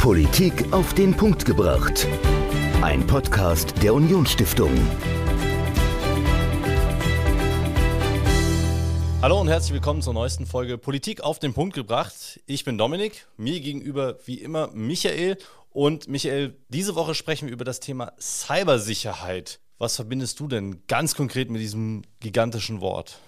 Politik auf den Punkt gebracht. Ein Podcast der Unionsstiftung. Hallo und herzlich willkommen zur neuesten Folge Politik auf den Punkt gebracht. Ich bin Dominik, mir gegenüber wie immer Michael. Und Michael, diese Woche sprechen wir über das Thema Cybersicherheit. Was verbindest du denn ganz konkret mit diesem gigantischen Wort?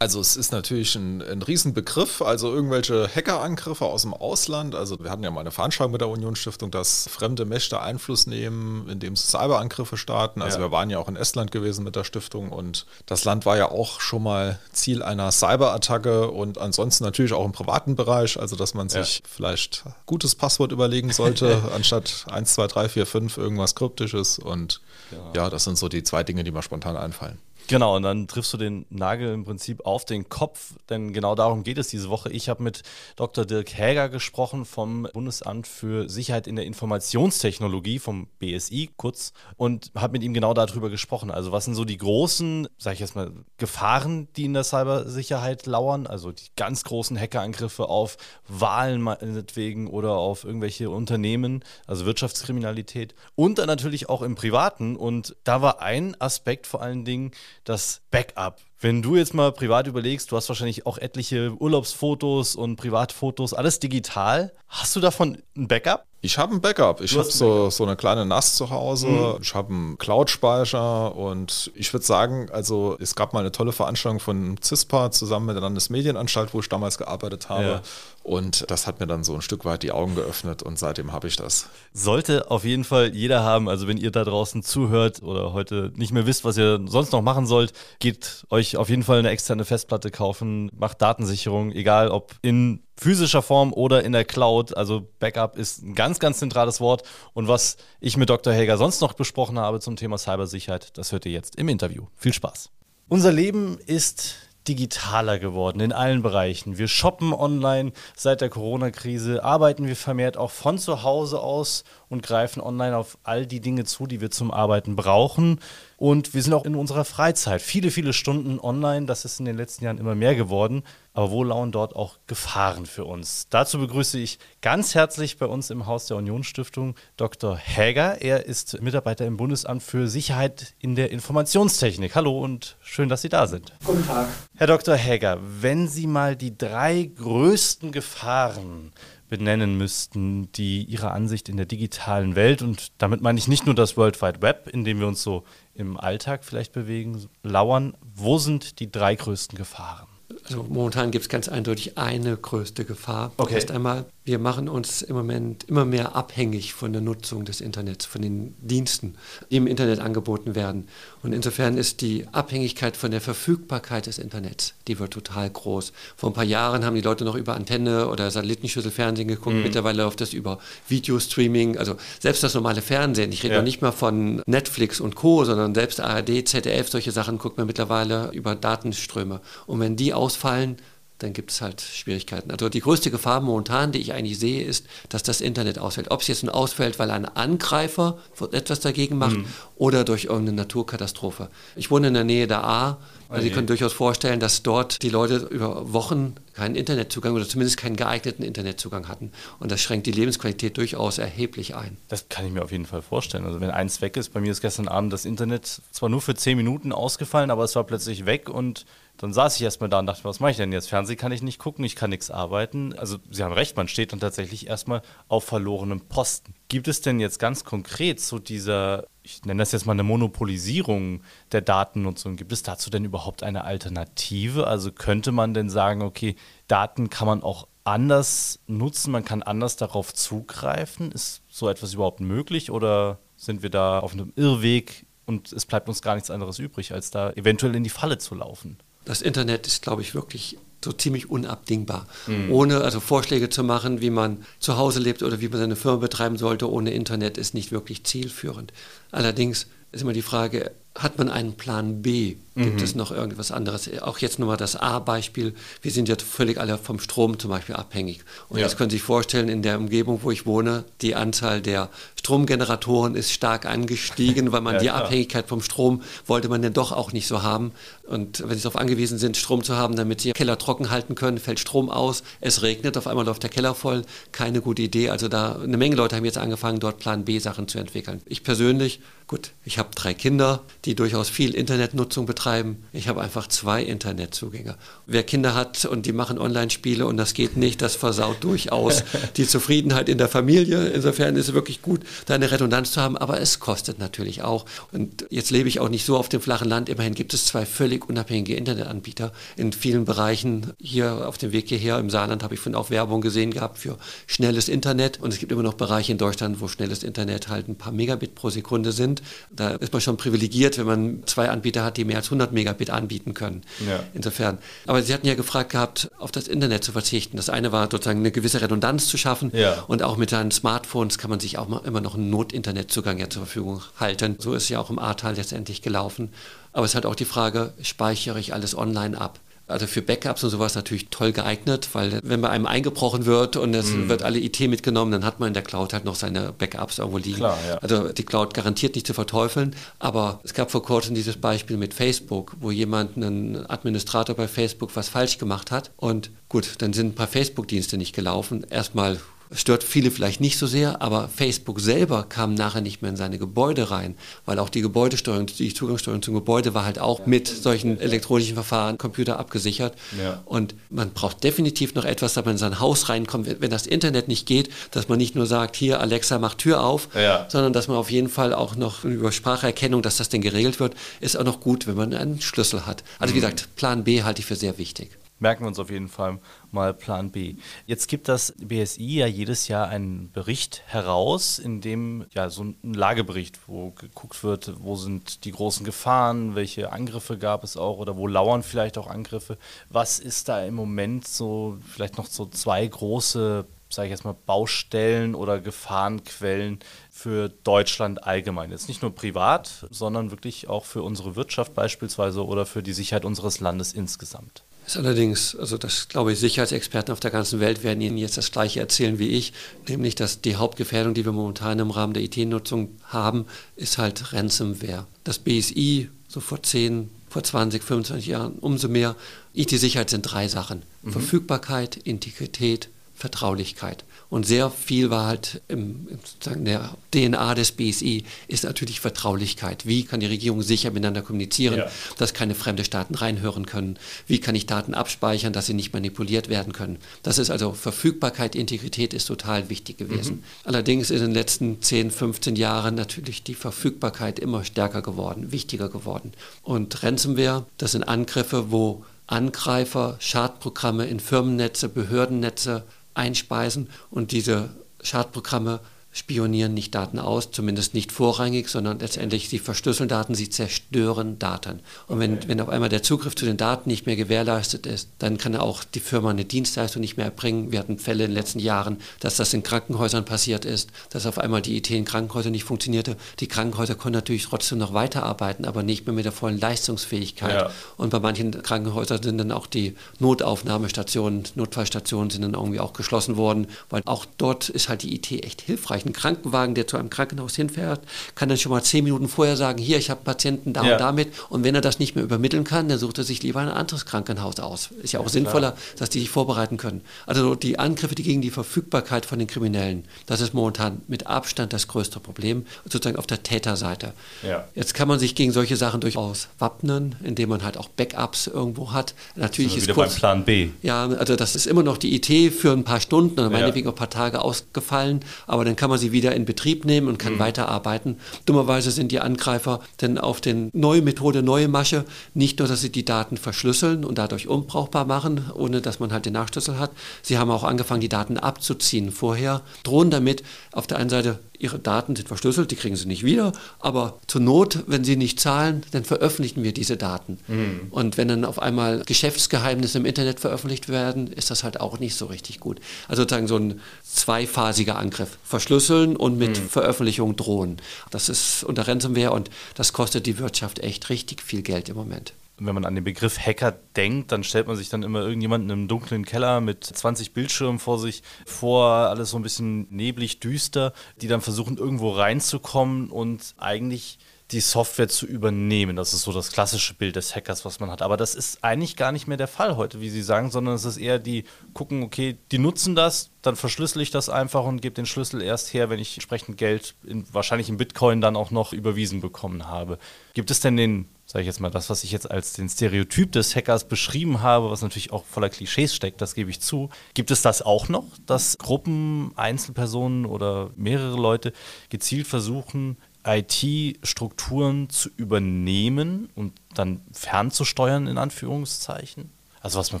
Also es ist natürlich ein, ein Riesenbegriff, also irgendwelche Hackerangriffe aus dem Ausland. Also wir hatten ja mal eine Veranstaltung mit der Unionsstiftung, dass fremde Mächte Einfluss nehmen, indem sie Cyberangriffe starten. Also ja. wir waren ja auch in Estland gewesen mit der Stiftung und das Land war ja auch schon mal Ziel einer Cyberattacke und ansonsten natürlich auch im privaten Bereich, also dass man sich ja. vielleicht gutes Passwort überlegen sollte, anstatt 1, 2, 3, 4, 5 irgendwas Kryptisches und ja. ja, das sind so die zwei Dinge, die mir spontan einfallen. Genau, und dann triffst du den Nagel im Prinzip auf den Kopf, denn genau darum geht es diese Woche. Ich habe mit Dr. Dirk Häger gesprochen vom Bundesamt für Sicherheit in der Informationstechnologie, vom BSI kurz, und habe mit ihm genau darüber gesprochen. Also was sind so die großen, sage ich jetzt mal, Gefahren, die in der Cybersicherheit lauern? Also die ganz großen Hackerangriffe auf Wahlen meinetwegen oder auf irgendwelche Unternehmen, also Wirtschaftskriminalität und dann natürlich auch im Privaten. Und da war ein Aspekt vor allen Dingen, das Backup. Wenn du jetzt mal privat überlegst, du hast wahrscheinlich auch etliche Urlaubsfotos und Privatfotos, alles digital. Hast du davon ein Backup? Ich habe ein Backup. Ich habe so, so eine kleine NAS zu Hause. Mhm. Ich habe einen Cloud-Speicher und ich würde sagen, also es gab mal eine tolle Veranstaltung von CISPA zusammen mit der Landesmedienanstalt, wo ich damals gearbeitet habe. Ja. Und das hat mir dann so ein Stück weit die Augen geöffnet und seitdem habe ich das. Sollte auf jeden Fall jeder haben. Also wenn ihr da draußen zuhört oder heute nicht mehr wisst, was ihr sonst noch machen sollt, geht euch auf jeden Fall eine externe Festplatte kaufen, macht Datensicherung, egal ob in physischer Form oder in der Cloud. Also Backup ist ein ganz, ganz zentrales Wort. Und was ich mit Dr. Helger sonst noch besprochen habe zum Thema Cybersicherheit, das hört ihr jetzt im Interview. Viel Spaß. Unser Leben ist digitaler geworden in allen Bereichen. Wir shoppen online seit der Corona-Krise, arbeiten wir vermehrt auch von zu Hause aus und greifen online auf all die Dinge zu, die wir zum Arbeiten brauchen. Und wir sind auch in unserer Freizeit viele, viele Stunden online. Das ist in den letzten Jahren immer mehr geworden. Aber wo lauern dort auch Gefahren für uns? Dazu begrüße ich ganz herzlich bei uns im Haus der Unionsstiftung Dr. Häger. Er ist Mitarbeiter im Bundesamt für Sicherheit in der Informationstechnik. Hallo und schön, dass Sie da sind. Guten Tag. Herr Dr. Häger, wenn Sie mal die drei größten Gefahren benennen müssten, die Ihrer Ansicht in der digitalen Welt, und damit meine ich nicht nur das World Wide Web, in dem wir uns so im Alltag vielleicht bewegen, lauern, wo sind die drei größten Gefahren? Also momentan gibt es ganz eindeutig eine größte Gefahr. Okay. Erst einmal wir machen uns im Moment immer mehr abhängig von der Nutzung des Internets, von den Diensten, die im Internet angeboten werden. Und insofern ist die Abhängigkeit von der Verfügbarkeit des Internets, die wird total groß. Vor ein paar Jahren haben die Leute noch über Antenne oder Satellitenschüsselfernsehen geguckt, mhm. mittlerweile läuft das über Videostreaming, also selbst das normale Fernsehen. Ich rede ja. noch nicht mal von Netflix und Co., sondern selbst ARD, ZDF, solche Sachen guckt man mittlerweile über Datenströme. Und wenn die ausfallen, dann gibt es halt Schwierigkeiten. Also die größte Gefahr momentan, die ich eigentlich sehe, ist, dass das Internet ausfällt. Ob es jetzt nun ausfällt, weil ein Angreifer etwas dagegen macht mhm. oder durch irgendeine Naturkatastrophe. Ich wohne in der Nähe der A. Also Sie können durchaus vorstellen, dass dort die Leute über Wochen keinen Internetzugang oder zumindest keinen geeigneten Internetzugang hatten. Und das schränkt die Lebensqualität durchaus erheblich ein. Das kann ich mir auf jeden Fall vorstellen. Also wenn eins weg ist, bei mir ist gestern Abend das Internet zwar nur für zehn Minuten ausgefallen, aber es war plötzlich weg und dann saß ich erstmal da und dachte, was mache ich denn jetzt? Fernsehen kann ich nicht gucken, ich kann nichts arbeiten. Also Sie haben recht, man steht dann tatsächlich erstmal auf verlorenem Posten. Gibt es denn jetzt ganz konkret zu dieser, ich nenne das jetzt mal eine Monopolisierung der Datennutzung, gibt es dazu denn überhaupt eine Alternative? Also könnte man denn sagen, okay, Daten kann man auch anders nutzen, man kann anders darauf zugreifen? Ist so etwas überhaupt möglich oder sind wir da auf einem Irrweg und es bleibt uns gar nichts anderes übrig, als da eventuell in die Falle zu laufen? Das Internet ist, glaube ich, wirklich so ziemlich unabdingbar. Mhm. Ohne also Vorschläge zu machen, wie man zu Hause lebt oder wie man seine Firma betreiben sollte, ohne Internet ist nicht wirklich zielführend. Allerdings ist immer die Frage, hat man einen Plan B? Gibt mhm. es noch irgendwas anderes? Auch jetzt nochmal das A-Beispiel. Wir sind ja völlig alle vom Strom zum Beispiel abhängig. Und ja. jetzt können Sie sich vorstellen, in der Umgebung, wo ich wohne, die Anzahl der Stromgeneratoren ist stark angestiegen, weil man ja, die klar. Abhängigkeit vom Strom wollte man dann doch auch nicht so haben. Und wenn Sie darauf angewiesen sind, Strom zu haben, damit Sie Keller trocken halten können, fällt Strom aus, es regnet, auf einmal läuft der Keller voll. Keine gute Idee. Also da eine Menge Leute haben jetzt angefangen, dort Plan B-Sachen zu entwickeln. Ich persönlich Gut, ich habe drei Kinder, die durchaus viel Internetnutzung betreiben. Ich habe einfach zwei Internetzugänge. Wer Kinder hat und die machen Online-Spiele und das geht nicht, das versaut durchaus die Zufriedenheit in der Familie. Insofern ist es wirklich gut, da eine Redundanz zu haben, aber es kostet natürlich auch. Und jetzt lebe ich auch nicht so auf dem flachen Land. Immerhin gibt es zwei völlig unabhängige Internetanbieter in vielen Bereichen. Hier auf dem Weg hierher im Saarland habe ich von auch Werbung gesehen gehabt für schnelles Internet. Und es gibt immer noch Bereiche in Deutschland, wo schnelles Internet halt ein paar Megabit pro Sekunde sind sind. Da ist man schon privilegiert, wenn man zwei Anbieter hat, die mehr als 100 Megabit anbieten können. Ja. Insofern. Aber Sie hatten ja gefragt gehabt, auf das Internet zu verzichten. Das eine war sozusagen eine gewisse Redundanz zu schaffen ja. und auch mit seinen Smartphones kann man sich auch immer noch einen Not-Internetzugang ja zur Verfügung halten. So ist ja auch im Ahrtal letztendlich gelaufen. Aber es ist halt auch die Frage, speichere ich alles online ab? Also für Backups und sowas natürlich toll geeignet, weil wenn bei einem eingebrochen wird und es mm. wird alle IT mitgenommen, dann hat man in der Cloud halt noch seine Backups irgendwo liegen. Klar, ja. Also die Cloud garantiert nicht zu verteufeln, aber es gab vor kurzem dieses Beispiel mit Facebook, wo jemand, ein Administrator bei Facebook, was falsch gemacht hat und gut, dann sind ein paar Facebook-Dienste nicht gelaufen. Erstmal stört viele vielleicht nicht so sehr, aber Facebook selber kam nachher nicht mehr in seine Gebäude rein, weil auch die Gebäudesteuerung, die Zugangssteuerung zum Gebäude war halt auch mit solchen elektronischen Verfahren, Computer abgesichert. Ja. Und man braucht definitiv noch etwas, dass man in sein Haus reinkommt, wenn das Internet nicht geht, dass man nicht nur sagt, hier Alexa macht Tür auf, ja. sondern dass man auf jeden Fall auch noch über Spracherkennung, dass das denn geregelt wird, ist auch noch gut, wenn man einen Schlüssel hat. Also wie mhm. gesagt, Plan B halte ich für sehr wichtig merken wir uns auf jeden Fall mal Plan B. Jetzt gibt das BSI ja jedes Jahr einen Bericht heraus, in dem ja so ein Lagebericht, wo geguckt wird, wo sind die großen Gefahren, welche Angriffe gab es auch oder wo lauern vielleicht auch Angriffe. Was ist da im Moment so vielleicht noch so zwei große sage ich jetzt mal, Baustellen oder Gefahrenquellen für Deutschland allgemein. Jetzt nicht nur privat, sondern wirklich auch für unsere Wirtschaft beispielsweise oder für die Sicherheit unseres Landes insgesamt. Ist allerdings, also das glaube ich, Sicherheitsexperten auf der ganzen Welt werden Ihnen jetzt das Gleiche erzählen wie ich, nämlich dass die Hauptgefährdung, die wir momentan im Rahmen der IT-Nutzung haben, ist halt Ransomware. Das BSI, so vor 10, vor 20, 25 Jahren, umso mehr. IT-Sicherheit sind drei Sachen. Mhm. Verfügbarkeit, Integrität, Vertraulichkeit. Und sehr viel war halt im, sozusagen der DNA des BSI ist natürlich Vertraulichkeit. Wie kann die Regierung sicher miteinander kommunizieren, ja. dass keine fremde Staaten reinhören können? Wie kann ich Daten abspeichern, dass sie nicht manipuliert werden können? Das ist also Verfügbarkeit, Integrität ist total wichtig gewesen. Mhm. Allerdings ist in den letzten 10, 15 Jahren natürlich die Verfügbarkeit immer stärker geworden, wichtiger geworden. Und Ransomware, das sind Angriffe, wo Angreifer Schadprogramme in Firmennetze, Behördennetze einspeisen und diese Schadprogramme spionieren nicht Daten aus, zumindest nicht vorrangig, sondern letztendlich sie verschlüsseln Daten, sie zerstören Daten. Und wenn, wenn auf einmal der Zugriff zu den Daten nicht mehr gewährleistet ist, dann kann auch die Firma eine Dienstleistung nicht mehr erbringen. Wir hatten Fälle in den letzten Jahren, dass das in Krankenhäusern passiert ist, dass auf einmal die IT in Krankenhäusern nicht funktionierte. Die Krankenhäuser konnten natürlich trotzdem noch weiterarbeiten, aber nicht mehr mit der vollen Leistungsfähigkeit. Ja. Und bei manchen Krankenhäusern sind dann auch die Notaufnahmestationen, Notfallstationen sind dann irgendwie auch geschlossen worden, weil auch dort ist halt die IT echt hilfreich ein Krankenwagen, der zu einem Krankenhaus hinfährt, kann dann schon mal zehn Minuten vorher sagen, hier, ich habe Patienten da ja. und damit. Und wenn er das nicht mehr übermitteln kann, dann sucht er sich lieber ein anderes Krankenhaus aus. Ist ja auch ja, sinnvoller, klar. dass die sich vorbereiten können. Also die Angriffe die gegen die Verfügbarkeit von den Kriminellen, das ist momentan mit Abstand das größte Problem, sozusagen auf der Täterseite. Ja. Jetzt kann man sich gegen solche Sachen durchaus wappnen, indem man halt auch Backups irgendwo hat. Natürlich ist kurz, beim Plan B. Ja, also das ist immer noch die IT für ein paar Stunden oder meinetwegen ein paar Tage ausgefallen, aber dann kann man man sie wieder in Betrieb nehmen und kann mhm. weiterarbeiten. Dummerweise sind die Angreifer denn auf den neue Methode, neue Masche, nicht nur, dass sie die Daten verschlüsseln und dadurch unbrauchbar machen, ohne dass man halt den Nachschlüssel hat. Sie haben auch angefangen, die Daten abzuziehen vorher, drohen damit auf der einen Seite ihre Daten sind verschlüsselt, die kriegen sie nicht wieder, aber zur Not, wenn sie nicht zahlen, dann veröffentlichen wir diese Daten. Mhm. Und wenn dann auf einmal Geschäftsgeheimnisse im Internet veröffentlicht werden, ist das halt auch nicht so richtig gut. Also sozusagen so ein zweiphasiger Angriff. Verschlüsseln und mit mhm. Veröffentlichung drohen. Das ist unter Ransomware und das kostet die Wirtschaft echt richtig viel Geld im Moment wenn man an den Begriff Hacker denkt, dann stellt man sich dann immer irgendjemanden im dunklen Keller mit 20 Bildschirmen vor sich vor, alles so ein bisschen neblig, düster, die dann versuchen irgendwo reinzukommen und eigentlich die Software zu übernehmen. Das ist so das klassische Bild des Hackers, was man hat. Aber das ist eigentlich gar nicht mehr der Fall heute, wie Sie sagen, sondern es ist eher die gucken, okay, die nutzen das, dann verschlüssel ich das einfach und gebe den Schlüssel erst her, wenn ich entsprechend Geld, in, wahrscheinlich in Bitcoin, dann auch noch überwiesen bekommen habe. Gibt es denn den sage ich jetzt mal, das, was ich jetzt als den Stereotyp des Hackers beschrieben habe, was natürlich auch voller Klischees steckt, das gebe ich zu. Gibt es das auch noch, dass Gruppen, Einzelpersonen oder mehrere Leute gezielt versuchen, IT-Strukturen zu übernehmen und dann fernzusteuern, in Anführungszeichen? Also was man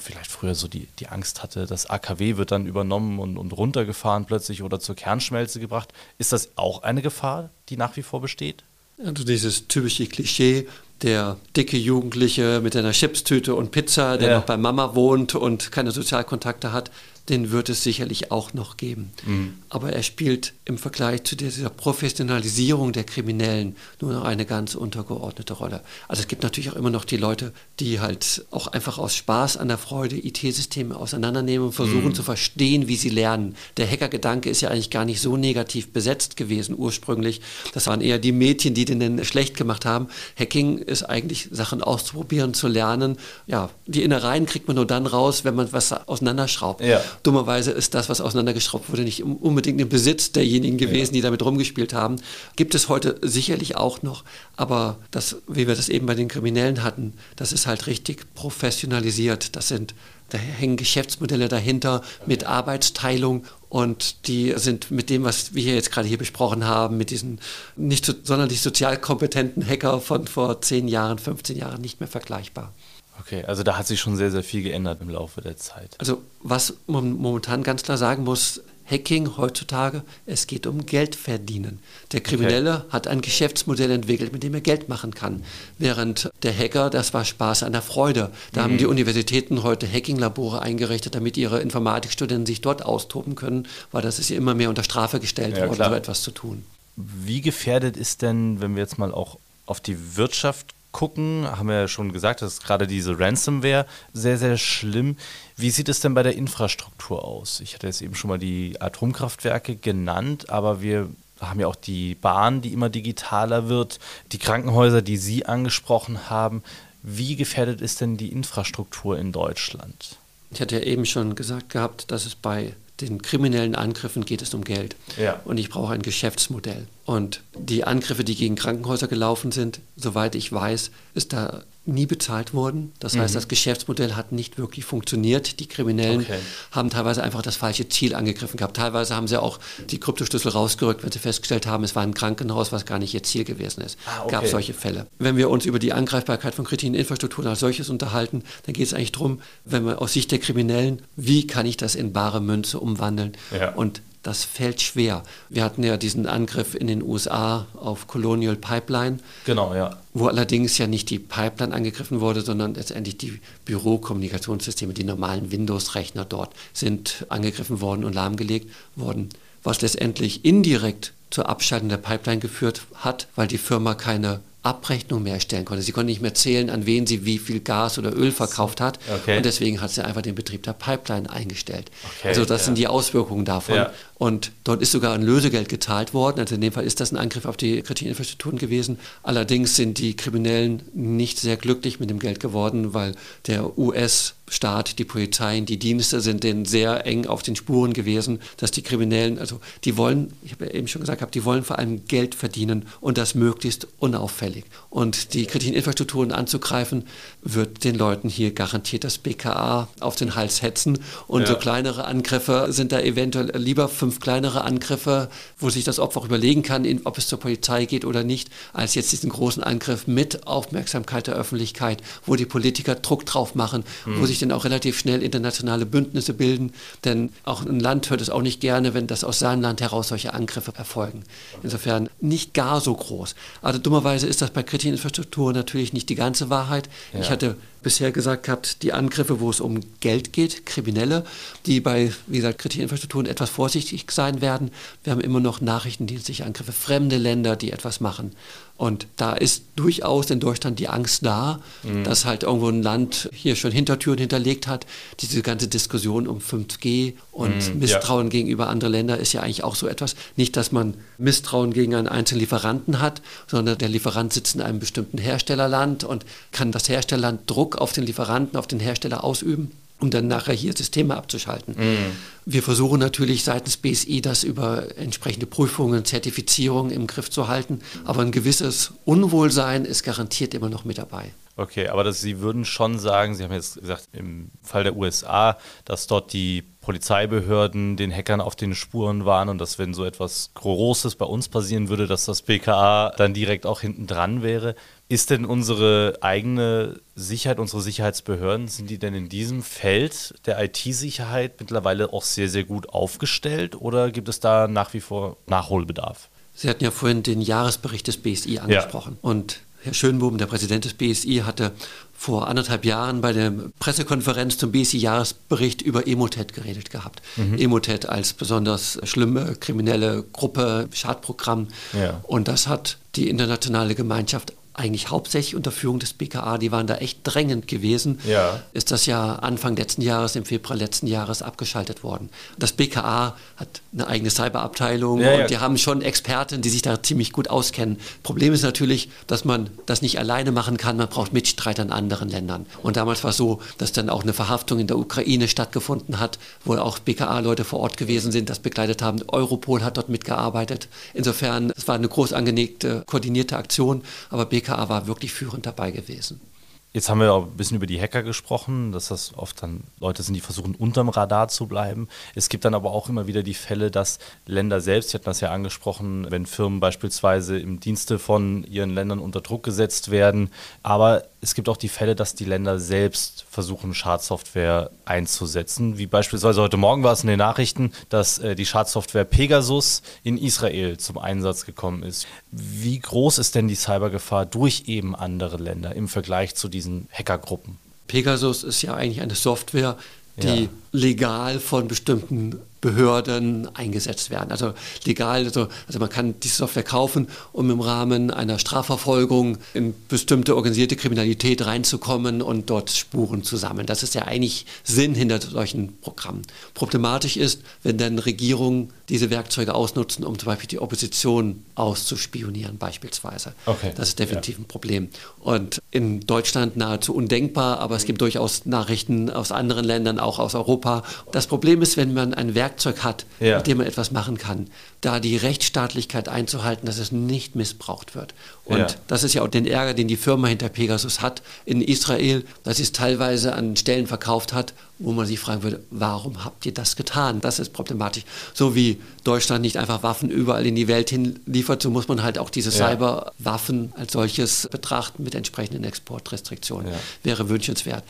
vielleicht früher so die, die Angst hatte, das AKW wird dann übernommen und, und runtergefahren plötzlich oder zur Kernschmelze gebracht. Ist das auch eine Gefahr, die nach wie vor besteht? Also dieses typische Klischee, der dicke Jugendliche mit einer Chipstüte und Pizza, der ja. noch bei Mama wohnt und keine Sozialkontakte hat, den wird es sicherlich auch noch geben. Mhm. Aber er spielt im Vergleich zu dieser Professionalisierung der Kriminellen nur noch eine ganz untergeordnete Rolle. Also es gibt natürlich auch immer noch die Leute, die halt auch einfach aus Spaß an der Freude IT-Systeme auseinandernehmen und versuchen mhm. zu verstehen, wie sie lernen. Der Hacker-Gedanke ist ja eigentlich gar nicht so negativ besetzt gewesen ursprünglich. Das waren eher die Mädchen, die den schlecht gemacht haben. Hacking ist eigentlich Sachen auszuprobieren, zu lernen. Ja, die Innereien kriegt man nur dann raus, wenn man was auseinanderschraubt. Ja. Dummerweise ist das, was auseinandergeschraubt wurde, nicht unbedingt im Besitz derjenigen gewesen, ja. die damit rumgespielt haben. Gibt es heute sicherlich auch noch, aber das, wie wir das eben bei den Kriminellen hatten, das ist halt richtig professionalisiert. Das sind da hängen Geschäftsmodelle dahinter mit Arbeitsteilung und die sind mit dem, was wir jetzt gerade hier besprochen haben, mit diesen nicht so, sonderlich sozial kompetenten Hacker von vor 10 Jahren, 15 Jahren nicht mehr vergleichbar. Okay, also da hat sich schon sehr, sehr viel geändert im Laufe der Zeit. Also was man momentan ganz klar sagen muss, Hacking heutzutage, es geht um Geld verdienen. Der Kriminelle okay. hat ein Geschäftsmodell entwickelt, mit dem er Geld machen kann. Während der Hacker, das war Spaß an der Freude. Da mhm. haben die Universitäten heute Hacking-Labore eingerichtet, damit ihre Informatikstudenten sich dort austoben können, weil das ist ja immer mehr unter Strafe gestellt ja, worden, so etwas zu tun. Wie gefährdet ist denn, wenn wir jetzt mal auch auf die Wirtschaft gucken, haben wir ja schon gesagt, das ist gerade diese Ransomware sehr, sehr schlimm. Wie sieht es denn bei der Infrastruktur aus? Ich hatte jetzt eben schon mal die Atomkraftwerke genannt, aber wir haben ja auch die Bahn, die immer digitaler wird, die Krankenhäuser, die Sie angesprochen haben. Wie gefährdet ist denn die Infrastruktur in Deutschland? Ich hatte ja eben schon gesagt gehabt, dass es bei den kriminellen Angriffen geht es um Geld. Ja. Und ich brauche ein Geschäftsmodell. Und die Angriffe, die gegen Krankenhäuser gelaufen sind, soweit ich weiß, ist da nie bezahlt worden. Das heißt, mhm. das Geschäftsmodell hat nicht wirklich funktioniert. Die Kriminellen okay. haben teilweise einfach das falsche Ziel angegriffen gehabt. Teilweise haben sie auch die Kryptoschlüssel rausgerückt, wenn sie festgestellt haben, es war ein Krankenhaus, was gar nicht ihr Ziel gewesen ist. Ah, okay. Gab solche Fälle. Wenn wir uns über die Angreifbarkeit von kritischen Infrastrukturen als solches unterhalten, dann geht es eigentlich darum, wenn wir aus Sicht der Kriminellen, wie kann ich das in bare Münze umwandeln? Ja. Und das fällt schwer. Wir hatten ja diesen Angriff in den USA auf Colonial Pipeline. Genau, ja. Wo allerdings ja nicht die Pipeline angegriffen wurde, sondern letztendlich die Bürokommunikationssysteme, die normalen Windows-Rechner dort sind angegriffen worden und lahmgelegt worden, was letztendlich indirekt zur Abschaltung der Pipeline geführt hat, weil die Firma keine Abrechnung mehr erstellen konnte. Sie konnte nicht mehr zählen, an wen sie wie viel Gas oder Öl verkauft hat. Okay. Und deswegen hat sie einfach den Betrieb der Pipeline eingestellt. Okay, also das ja. sind die Auswirkungen davon. Ja. Und dort ist sogar ein Lösegeld gezahlt worden. Also in dem Fall ist das ein Angriff auf die kritischen Infrastrukturen gewesen. Allerdings sind die Kriminellen nicht sehr glücklich mit dem Geld geworden, weil der US Staat, die Polizei, die Dienste sind denen sehr eng auf den Spuren gewesen, dass die Kriminellen, also die wollen, ich habe ja eben schon gesagt, die wollen vor allem Geld verdienen und das möglichst unauffällig auffällig. Und die kritischen Infrastrukturen anzugreifen, wird den Leuten hier garantiert das BKA auf den Hals hetzen. Und ja. so kleinere Angriffe sind da eventuell lieber fünf kleinere Angriffe, wo sich das Opfer auch überlegen kann, ob es zur Polizei geht oder nicht, als jetzt diesen großen Angriff mit Aufmerksamkeit der Öffentlichkeit, wo die Politiker Druck drauf machen, mhm. wo sich dann auch relativ schnell internationale Bündnisse bilden. Denn auch ein Land hört es auch nicht gerne, wenn das aus seinem Land heraus solche Angriffe erfolgen. Insofern nicht gar so groß. Also dummerweise ist das bei kritischen Infrastrukturen natürlich nicht die ganze Wahrheit. Ja. Ich hatte bisher gesagt gehabt, die Angriffe, wo es um Geld geht, Kriminelle, die bei, wie gesagt, kritischen Infrastrukturen etwas vorsichtig sein werden. Wir haben immer noch nachrichtendienstliche Angriffe, fremde Länder, die etwas machen. Und da ist durchaus in Deutschland die Angst da, mhm. dass halt irgendwo ein Land hier schon Hintertüren hinterlegt hat. Diese ganze Diskussion um 5G und mhm, Misstrauen ja. gegenüber anderen Ländern ist ja eigentlich auch so etwas. Nicht, dass man Misstrauen gegen einen einzelnen Lieferanten hat, sondern der Lieferant sitzt in einem bestimmten Herstellerland und kann das Herstellerland Druck auf den Lieferanten, auf den Hersteller ausüben um dann nachher hier Systeme abzuschalten. Mhm. Wir versuchen natürlich seitens BSI das über entsprechende Prüfungen, Zertifizierungen im Griff zu halten, aber ein gewisses Unwohlsein ist garantiert immer noch mit dabei. Okay, aber das, Sie würden schon sagen, Sie haben jetzt gesagt, im Fall der USA, dass dort die Polizeibehörden den Hackern auf den Spuren waren und dass, wenn so etwas Großes bei uns passieren würde, dass das BKA dann direkt auch hinten dran wäre. Ist denn unsere eigene Sicherheit, unsere Sicherheitsbehörden, sind die denn in diesem Feld der IT-Sicherheit mittlerweile auch sehr, sehr gut aufgestellt oder gibt es da nach wie vor Nachholbedarf? Sie hatten ja vorhin den Jahresbericht des BSI angesprochen. Ja. Und Herr Schönbohm, der Präsident des BSI, hatte vor anderthalb Jahren bei der Pressekonferenz zum BSI-Jahresbericht über Emotet geredet gehabt. Mhm. Emotet als besonders schlimme kriminelle Gruppe, Schadprogramm. Ja. Und das hat die internationale Gemeinschaft eigentlich hauptsächlich unter Führung des BKA, die waren da echt drängend gewesen, ja. ist das ja Anfang letzten Jahres, im Februar letzten Jahres abgeschaltet worden. Das BKA hat eine eigene Cyberabteilung ja, und ja. die haben schon Experten, die sich da ziemlich gut auskennen. Problem ist natürlich, dass man das nicht alleine machen kann, man braucht Mitstreiter in anderen Ländern. Und damals war es so, dass dann auch eine Verhaftung in der Ukraine stattgefunden hat, wo auch BKA-Leute vor Ort gewesen sind, das begleitet haben. Europol hat dort mitgearbeitet. Insofern, es war eine groß angelegte, koordinierte Aktion, aber BKA BKA war wirklich führend dabei gewesen. Jetzt haben wir auch ein bisschen über die Hacker gesprochen, dass das oft dann Leute sind, die versuchen, unterm Radar zu bleiben. Es gibt dann aber auch immer wieder die Fälle, dass Länder selbst, ich hatte das ja angesprochen, wenn Firmen beispielsweise im Dienste von ihren Ländern unter Druck gesetzt werden. Aber es gibt auch die Fälle, dass die Länder selbst versuchen, Schadsoftware einzusetzen. Wie beispielsweise heute Morgen war es in den Nachrichten, dass äh, die Schadsoftware Pegasus in Israel zum Einsatz gekommen ist. Wie groß ist denn die Cybergefahr durch eben andere Länder im Vergleich zu diesen Hackergruppen? Pegasus ist ja eigentlich eine Software, die ja. legal von bestimmten Behörden eingesetzt werden. Also legal, also, also man kann diese Software kaufen, um im Rahmen einer Strafverfolgung in bestimmte organisierte Kriminalität reinzukommen und dort Spuren zu sammeln. Das ist ja eigentlich Sinn hinter solchen Programmen. Problematisch ist, wenn dann Regierungen diese Werkzeuge ausnutzen, um zum Beispiel die Opposition auszuspionieren beispielsweise. Okay. Das ist definitiv ja. ein Problem. Und in Deutschland nahezu undenkbar, aber es gibt durchaus Nachrichten aus anderen Ländern, auch aus Europa. Das Problem ist, wenn man ein Werkzeug Werkzeug hat, ja. mit dem man etwas machen kann, da die Rechtsstaatlichkeit einzuhalten, dass es nicht missbraucht wird. Und ja. das ist ja auch den Ärger, den die Firma hinter Pegasus hat in Israel, dass sie es teilweise an Stellen verkauft hat, wo man sich fragen würde, warum habt ihr das getan? Das ist problematisch. So wie Deutschland nicht einfach Waffen überall in die Welt hin liefert, so muss man halt auch diese ja. Cyberwaffen als solches betrachten mit entsprechenden Exportrestriktionen. Ja. Wäre wünschenswert.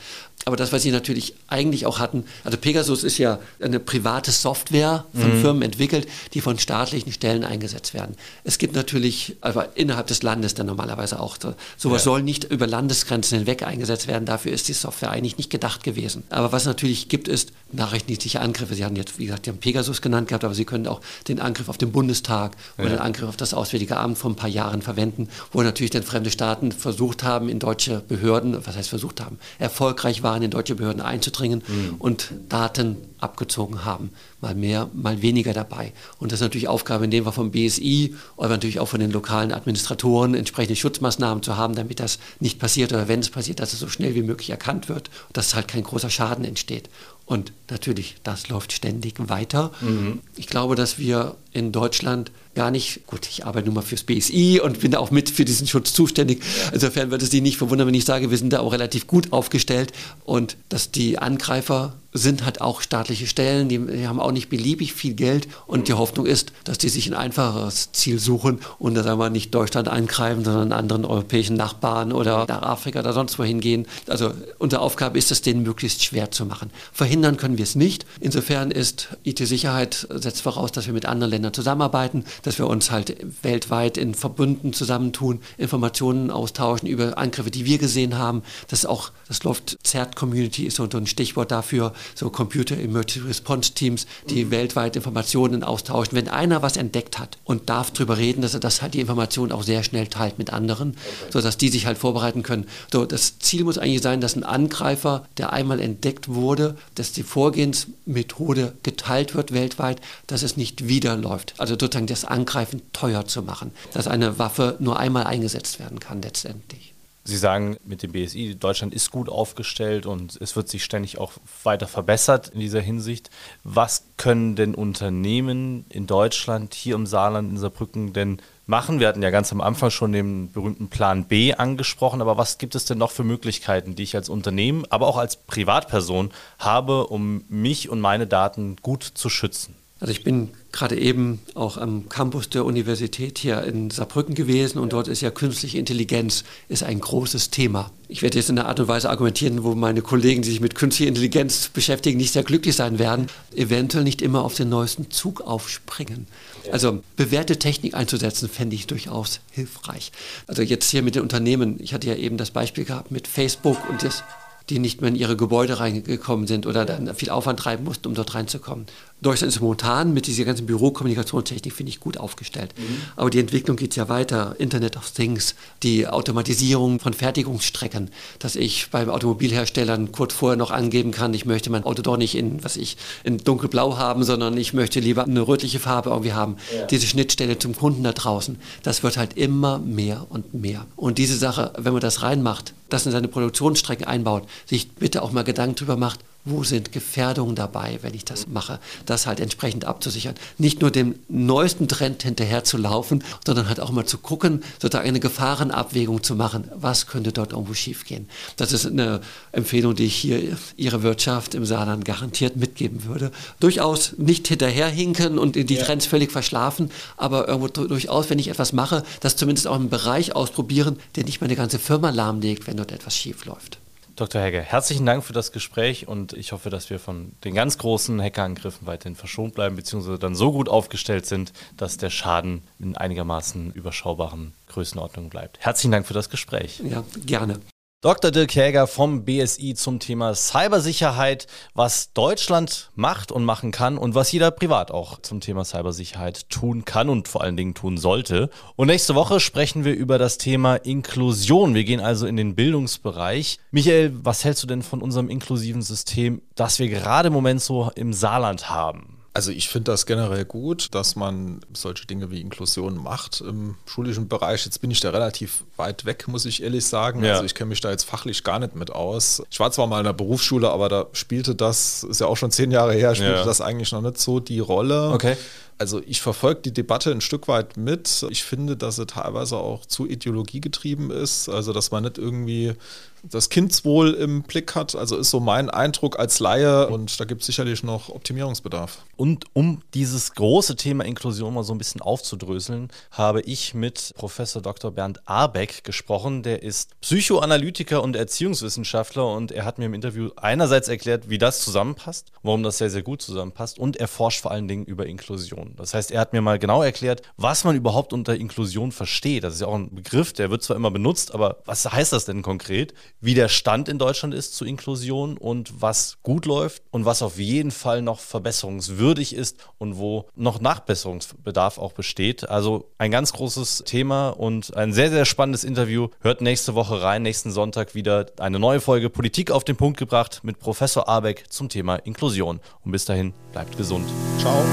Aber das, was sie natürlich eigentlich auch hatten, also Pegasus ist ja eine private Software von mhm. Firmen entwickelt, die von staatlichen Stellen eingesetzt werden. Es gibt natürlich, aber innerhalb des Landes dann normalerweise auch, so, sowas ja. soll nicht über Landesgrenzen hinweg eingesetzt werden. Dafür ist die Software eigentlich nicht gedacht gewesen. Aber was natürlich gibt, ist nachrichtendienstliche Angriffe. Sie haben jetzt, wie gesagt, die haben Pegasus genannt gehabt, aber Sie können auch den Angriff auf den Bundestag oder ja. den Angriff auf das Auswärtige Amt vor ein paar Jahren verwenden, wo natürlich dann fremde Staaten versucht haben, in deutsche Behörden, was heißt versucht haben, erfolgreich waren, in deutsche Behörden einzudringen mhm. und Daten abgezogen haben. Mal mehr, mal weniger dabei. Und das ist natürlich Aufgabe in dem Fall vom BSI, aber natürlich auch von den lokalen Administratoren, entsprechende Schutzmaßnahmen zu haben, damit das nicht passiert oder wenn es passiert, dass es so schnell wie möglich erkannt wird, dass halt kein großer Schaden entsteht. Und natürlich, das läuft ständig weiter. Mhm. Ich glaube, dass wir in Deutschland gar nicht, gut, ich arbeite nun mal fürs BSI und bin da auch mit für diesen Schutz zuständig. Insofern würde es Sie nicht verwundern, wenn ich sage, wir sind da auch relativ gut aufgestellt und dass die Angreifer sind halt auch staatliche Stellen, die, die, haben auch nicht beliebig viel Geld und die Hoffnung ist, dass die sich ein einfacheres Ziel suchen und da sagen wir nicht Deutschland eingreifen, sondern anderen europäischen Nachbarn oder nach Afrika oder sonst wohin gehen. Also unsere Aufgabe ist es, denen möglichst schwer zu machen. Verhindern können wir es nicht. Insofern ist IT-Sicherheit setzt voraus, dass wir mit anderen Ländern zusammenarbeiten, dass wir uns halt weltweit in Verbünden zusammentun, Informationen austauschen über Angriffe, die wir gesehen haben. Das ist auch, das läuft CERT-Community ist so ein Stichwort dafür so Computer Emergency Response Teams, die mhm. weltweit Informationen austauschen. Wenn einer was entdeckt hat und darf darüber reden, dass er das halt die Information auch sehr schnell teilt mit anderen, okay. sodass die sich halt vorbereiten können. So, das Ziel muss eigentlich sein, dass ein Angreifer, der einmal entdeckt wurde, dass die Vorgehensmethode geteilt wird weltweit, dass es nicht wieder läuft. Also sozusagen das Angreifen teuer zu machen, dass eine Waffe nur einmal eingesetzt werden kann letztendlich. Sie sagen mit dem BSI, Deutschland ist gut aufgestellt und es wird sich ständig auch weiter verbessert in dieser Hinsicht. Was können denn Unternehmen in Deutschland, hier im Saarland, in Saarbrücken denn machen? Wir hatten ja ganz am Anfang schon den berühmten Plan B angesprochen, aber was gibt es denn noch für Möglichkeiten, die ich als Unternehmen, aber auch als Privatperson habe, um mich und meine Daten gut zu schützen? Also ich bin gerade eben auch am Campus der Universität hier in Saarbrücken gewesen und dort ist ja künstliche Intelligenz ist ein großes Thema. Ich werde jetzt in einer Art und Weise argumentieren, wo meine Kollegen, die sich mit künstlicher Intelligenz beschäftigen, nicht sehr glücklich sein werden, eventuell nicht immer auf den neuesten Zug aufspringen. Also bewährte Technik einzusetzen, fände ich durchaus hilfreich. Also jetzt hier mit den Unternehmen, ich hatte ja eben das Beispiel gehabt mit Facebook und das die nicht mehr in ihre Gebäude reingekommen sind oder dann viel Aufwand treiben mussten, um dort reinzukommen. Deutschland ist momentan mit dieser ganzen Bürokommunikationstechnik, finde ich, gut aufgestellt. Mhm. Aber die Entwicklung geht ja weiter. Internet of Things, die Automatisierung von Fertigungsstrecken, dass ich beim Automobilherstellern kurz vorher noch angeben kann, ich möchte mein Auto doch nicht in, was ich, in dunkelblau haben, sondern ich möchte lieber eine rötliche Farbe irgendwie haben. Ja. Diese Schnittstelle zum Kunden da draußen, das wird halt immer mehr und mehr. Und diese Sache, wenn man das reinmacht, das in seine Produktionsstrecke einbaut, sich bitte auch mal Gedanken darüber macht, wo sind Gefährdungen dabei, wenn ich das mache, das halt entsprechend abzusichern. Nicht nur dem neuesten Trend hinterher zu laufen, sondern halt auch mal zu gucken, sozusagen eine Gefahrenabwägung zu machen, was könnte dort irgendwo schiefgehen. Das ist eine Empfehlung, die ich hier Ihre Wirtschaft im Saarland garantiert mitgeben würde. Durchaus nicht hinterherhinken und die ja. Trends völlig verschlafen, aber irgendwo durchaus, wenn ich etwas mache, das zumindest auch im Bereich ausprobieren, der nicht meine ganze Firma lahmlegt, wenn dort etwas schief läuft. Dr. Hegge, herzlichen Dank für das Gespräch und ich hoffe, dass wir von den ganz großen Hackerangriffen weiterhin verschont bleiben, beziehungsweise dann so gut aufgestellt sind, dass der Schaden in einigermaßen überschaubaren Größenordnungen bleibt. Herzlichen Dank für das Gespräch. Ja, gerne. Dr. Dirk Jäger vom BSI zum Thema Cybersicherheit, was Deutschland macht und machen kann und was jeder privat auch zum Thema Cybersicherheit tun kann und vor allen Dingen tun sollte. Und nächste Woche sprechen wir über das Thema Inklusion. Wir gehen also in den Bildungsbereich. Michael, was hältst du denn von unserem inklusiven System, das wir gerade im Moment so im Saarland haben? Also ich finde das generell gut, dass man solche Dinge wie Inklusion macht im schulischen Bereich. Jetzt bin ich da relativ weit weg, muss ich ehrlich sagen. Ja. Also ich kenne mich da jetzt fachlich gar nicht mit aus. Ich war zwar mal in der Berufsschule, aber da spielte das, ist ja auch schon zehn Jahre her, spielte ja. das eigentlich noch nicht so die Rolle. Okay. Also ich verfolge die Debatte ein Stück weit mit. Ich finde, dass sie teilweise auch zu ideologiegetrieben ist. Also dass man nicht irgendwie das Kindswohl im Blick hat. Also ist so mein Eindruck als Laie und da gibt es sicherlich noch Optimierungsbedarf. Und um dieses große Thema Inklusion mal so ein bisschen aufzudröseln, habe ich mit Professor Dr. Bernd Arbeck gesprochen. Der ist Psychoanalytiker und Erziehungswissenschaftler und er hat mir im Interview einerseits erklärt, wie das zusammenpasst, warum das sehr, sehr gut zusammenpasst und er forscht vor allen Dingen über Inklusion. Das heißt, er hat mir mal genau erklärt, was man überhaupt unter Inklusion versteht. Das ist ja auch ein Begriff, der wird zwar immer benutzt, aber was heißt das denn konkret? Wie der Stand in Deutschland ist zu Inklusion und was gut läuft und was auf jeden Fall noch verbesserungswürdig ist und wo noch Nachbesserungsbedarf auch besteht. Also ein ganz großes Thema und ein sehr, sehr spannendes Interview. Hört nächste Woche rein, nächsten Sonntag wieder eine neue Folge Politik auf den Punkt gebracht mit Professor Abeck zum Thema Inklusion. Und bis dahin, bleibt gesund. Ciao.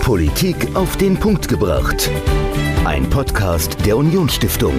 Politik auf den Punkt gebracht. Ein Podcast der Unionsstiftung.